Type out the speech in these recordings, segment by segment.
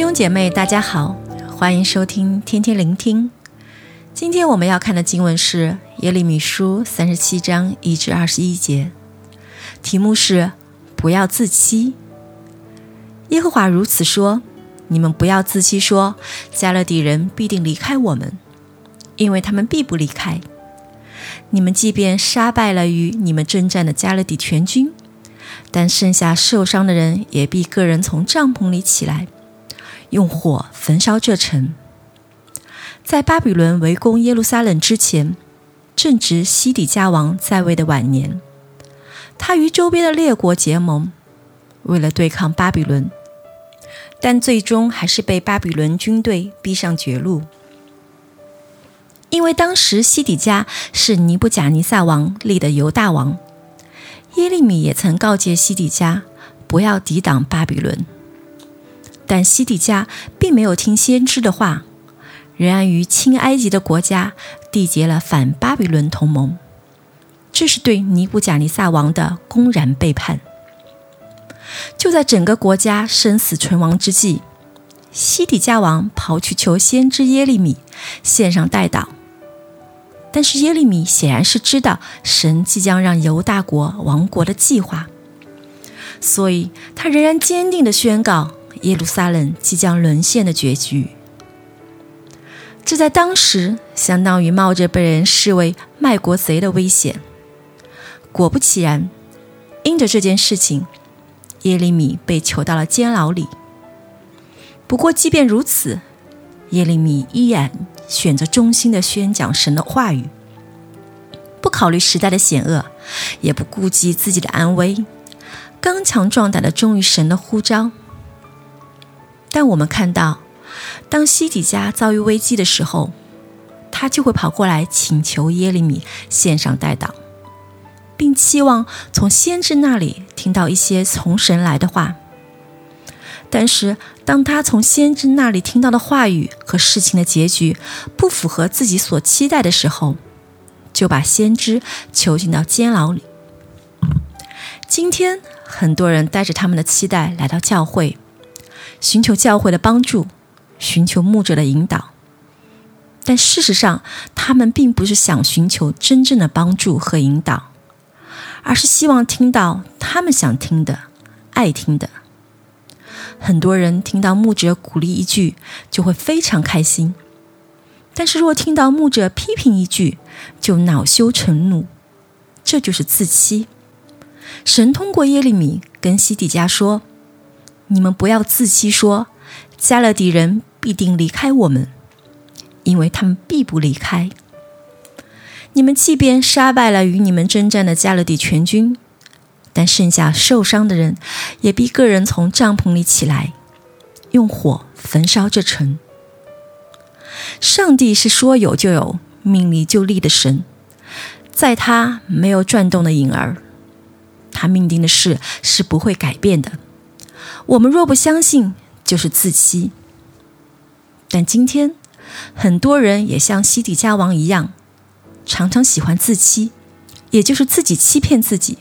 兄姐妹，大家好，欢迎收听天天聆听。今天我们要看的经文是耶利米书三十七章一至二十一节，题目是“不要自欺”。耶和华如此说：“你们不要自欺，说迦勒底人必定离开我们，因为他们必不离开。你们即便杀败了与你们征战的迦勒底全军，但剩下受伤的人也必个人从帐篷里起来。”用火焚烧这城。在巴比伦围攻耶路撒冷之前，正值西底家王在位的晚年，他与周边的列国结盟，为了对抗巴比伦，但最终还是被巴比伦军队逼上绝路。因为当时西底家是尼布甲尼撒王立的犹大王，耶利米也曾告诫西底家不要抵挡巴比伦。但西底家并没有听先知的话，仍然与亲埃及的国家缔结了反巴比伦同盟，这是对尼布甲尼撒王的公然背叛。就在整个国家生死存亡之际，西底家王跑去求先知耶利米献上代祷，但是耶利米显然是知道神即将让犹大国亡国的计划，所以他仍然坚定地宣告。耶路撒冷即将沦陷的结局，这在当时相当于冒着被人视为卖国贼的危险。果不其然，因着这件事情，耶利米被囚到了监牢里。不过，即便如此，耶利米依然选择忠心的宣讲神的话语，不考虑时代的险恶，也不顾及自己的安危，刚强壮胆的忠于神的呼召。但我们看到，当西底家遭遇危机的时候，他就会跑过来请求耶利米献上代祷，并期望从先知那里听到一些从神来的话。但是，当他从先知那里听到的话语和事情的结局不符合自己所期待的时候，就把先知囚禁到监牢里。今天，很多人带着他们的期待来到教会。寻求教会的帮助，寻求牧者的引导，但事实上，他们并不是想寻求真正的帮助和引导，而是希望听到他们想听的、爱听的。很多人听到牧者鼓励一句，就会非常开心；但是若听到牧者批评一句，就恼羞成怒。这就是自欺。神通过耶利米跟西底家说。你们不要自欺，说迦勒底人必定离开我们，因为他们必不离开。你们即便杀败了与你们征战的迦勒底全军，但剩下受伤的人，也必个人从帐篷里起来，用火焚烧这城。上帝是说有就有，命立就立的神，在他没有转动的影儿，他命定的事是不会改变的。我们若不相信，就是自欺。但今天，很多人也像西底家王一样，常常喜欢自欺，也就是自己欺骗自己，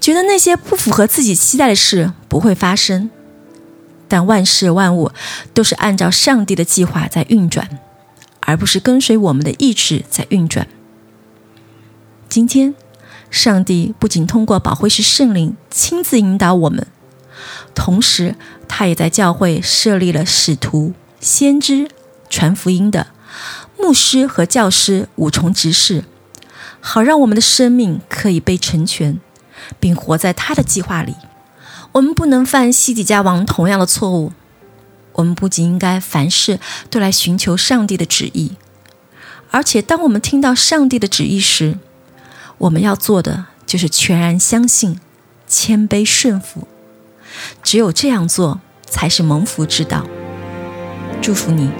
觉得那些不符合自己期待的事不会发生。但万事万物都是按照上帝的计划在运转，而不是跟随我们的意志在运转。今天，上帝不仅通过保惠师圣灵亲自引导我们。同时，他也在教会设立了使徒、先知、传福音的牧师和教师五重职事，好让我们的生命可以被成全，并活在他的计划里。我们不能犯西底家王同样的错误。我们不仅应该凡事都来寻求上帝的旨意，而且当我们听到上帝的旨意时，我们要做的就是全然相信、谦卑顺服。只有这样做，才是蒙福之道。祝福你。